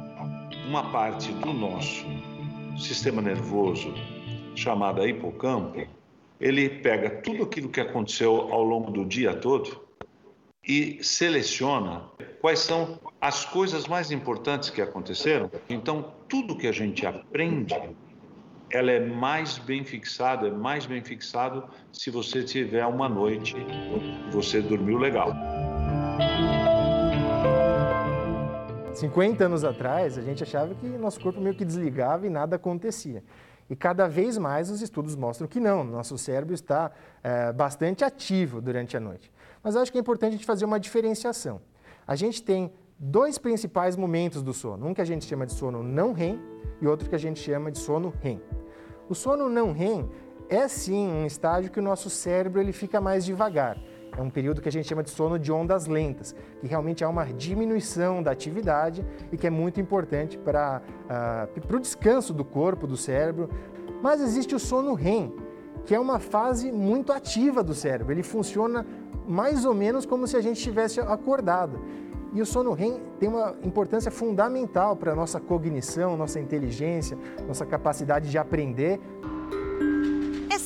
uma parte do nosso sistema nervoso, chamada hipocampo, ele pega tudo aquilo que aconteceu ao longo do dia todo e seleciona quais são as coisas mais importantes que aconteceram. Então, tudo que a gente aprende, ela é mais bem fixada, é mais bem fixado se você tiver uma noite, você dormiu legal. 50 anos atrás, a gente achava que nosso corpo meio que desligava e nada acontecia. E cada vez mais os estudos mostram que não, nosso cérebro está é, bastante ativo durante a noite. Mas acho que é importante a gente fazer uma diferenciação. A gente tem dois principais momentos do sono. Um que a gente chama de sono não REM e outro que a gente chama de sono REM. O sono não REM é sim um estágio que o nosso cérebro ele fica mais devagar. É um período que a gente chama de sono de ondas lentas, que realmente há uma diminuição da atividade e que é muito importante para uh, o descanso do corpo, do cérebro. Mas existe o sono REM, que é uma fase muito ativa do cérebro. Ele funciona mais ou menos como se a gente estivesse acordado. E o sono REM tem uma importância fundamental para a nossa cognição, nossa inteligência, nossa capacidade de aprender.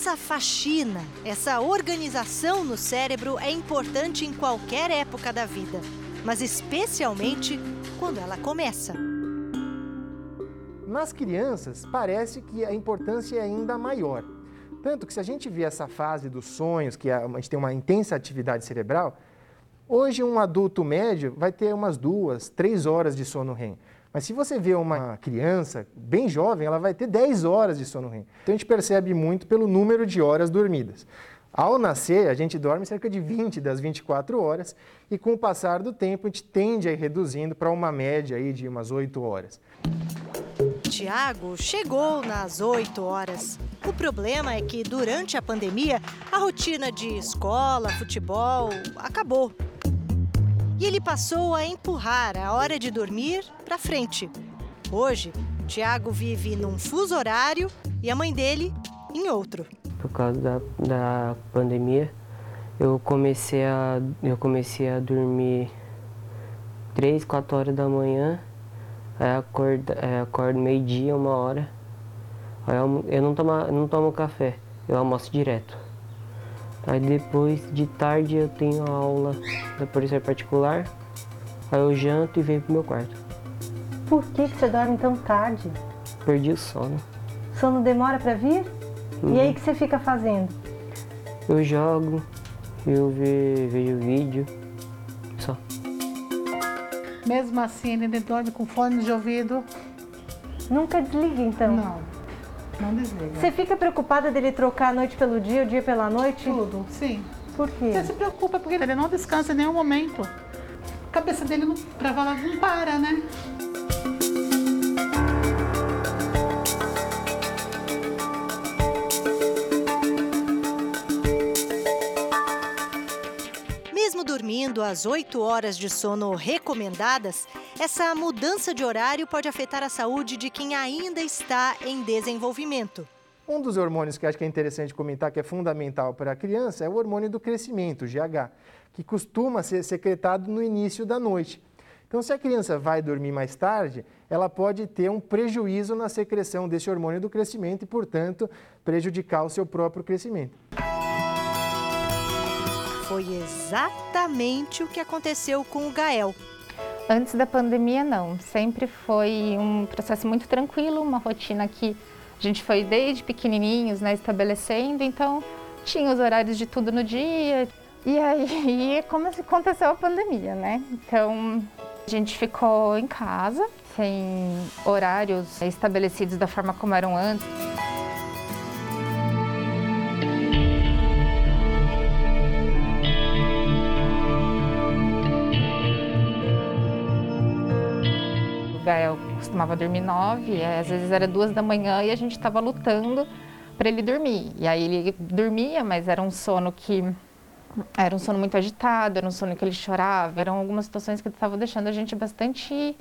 Essa faxina, essa organização no cérebro é importante em qualquer época da vida, mas especialmente quando ela começa. Nas crianças, parece que a importância é ainda maior. Tanto que se a gente vê essa fase dos sonhos, que a gente tem uma intensa atividade cerebral, hoje um adulto médio vai ter umas duas, três horas de sono REM. Mas se você vê uma criança bem jovem, ela vai ter 10 horas de sono REM. Então a gente percebe muito pelo número de horas dormidas. Ao nascer, a gente dorme cerca de 20 das 24 horas e com o passar do tempo a gente tende a ir reduzindo para uma média aí de umas 8 horas. Tiago chegou nas 8 horas. O problema é que durante a pandemia, a rotina de escola, futebol acabou. E ele passou a empurrar a hora de dormir para frente. Hoje, Tiago vive num fuso horário e a mãe dele em outro. Por causa da, da pandemia, eu comecei a eu comecei a dormir 3, 4 horas da manhã Aí acordo, é, acordo meio-dia, uma hora. Aí eu, eu não, tomo, não tomo café, eu almoço direto. Aí depois de tarde eu tenho aula da polícia particular. Aí eu janto e venho pro meu quarto. Por que, que você dorme tão tarde? Perdi o sono. O sono demora para vir? Uhum. E aí o que você fica fazendo? Eu jogo, eu ve, vejo vídeo, só. Mesmo assim, ele dorme com fone de ouvido. Nunca desliga, então? Não, não desliga. Você fica preocupada dele trocar a noite pelo dia, o dia pela noite? Tudo, sim. Por quê? Você se preocupa porque ele não descansa em nenhum momento. A cabeça dele não, pra falar, não para, né? Dormindo as 8 horas de sono recomendadas, essa mudança de horário pode afetar a saúde de quem ainda está em desenvolvimento. Um dos hormônios que acho que é interessante comentar, que é fundamental para a criança, é o hormônio do crescimento, o GH, que costuma ser secretado no início da noite. Então, se a criança vai dormir mais tarde, ela pode ter um prejuízo na secreção desse hormônio do crescimento e, portanto, prejudicar o seu próprio crescimento. Foi exatamente o que aconteceu com o Gael. Antes da pandemia, não. Sempre foi um processo muito tranquilo, uma rotina que a gente foi desde pequenininhos, né, estabelecendo. Então, tinha os horários de tudo no dia. E aí, como aconteceu a pandemia, né? Então, a gente ficou em casa, sem horários estabelecidos da forma como eram antes. Costumava dormir nove, às vezes era duas da manhã e a gente estava lutando para ele dormir. E aí ele dormia, mas era um sono que era um sono muito agitado, era um sono que ele chorava, eram algumas situações que estavam deixando a gente bastante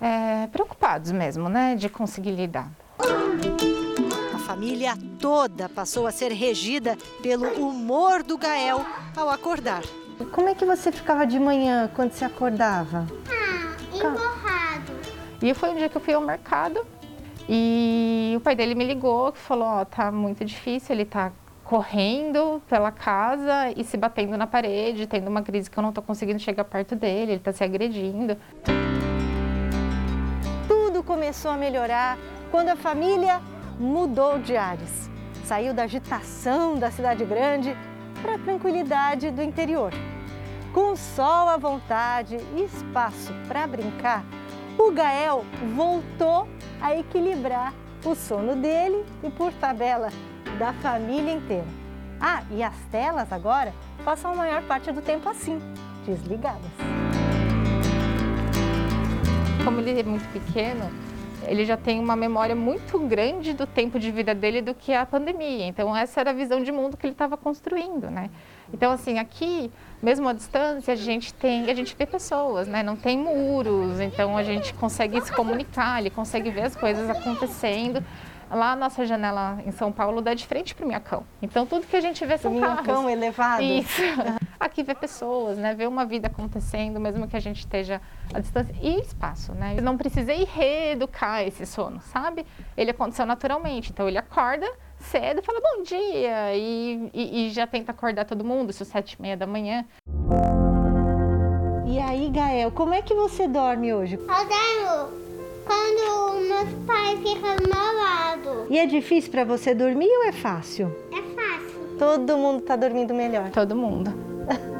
é, preocupados mesmo, né, de conseguir lidar. A família toda passou a ser regida pelo humor do Gael ao acordar. Como é que você ficava de manhã quando se acordava? Ah, emborrado. E foi um dia que eu fui ao mercado e o pai dele me ligou, falou, ó, oh, tá muito difícil, ele tá correndo pela casa e se batendo na parede, tendo uma crise que eu não tô conseguindo chegar perto dele, ele tá se agredindo. Tudo começou a melhorar quando a família mudou de ares. Saiu da agitação da cidade grande para a tranquilidade do interior. Com sol à vontade e espaço para brincar, o Gael voltou a equilibrar o sono dele e, por tabela, da família inteira. Ah, e as telas agora passam a maior parte do tempo assim, desligadas. Como ele é muito pequeno, ele já tem uma memória muito grande do tempo de vida dele do que a pandemia. Então essa era a visão de mundo que ele estava construindo, né? Então assim, aqui, mesmo à distância, a gente tem, a gente vê pessoas, né? Não tem muros, então a gente consegue se comunicar, ele consegue ver as coisas acontecendo. Lá a nossa janela em São Paulo dá de frente para o Minhacão. Então tudo que a gente vê são o carros. Minhacão elevado. Isso. Aqui vê pessoas, né? Vê uma vida acontecendo, mesmo que a gente esteja à distância. E espaço, né? Eu não precisei reeducar esse sono, sabe? Ele aconteceu naturalmente. Então ele acorda cedo, fala bom dia e, e, e já tenta acordar todo mundo, se sete e meia da manhã. E aí, Gael, como é que você dorme hoje? Eu durmo quando meus pais ficam do meu lado. E é difícil para você dormir ou é fácil? É fácil. Todo mundo tá dormindo melhor. Todo mundo.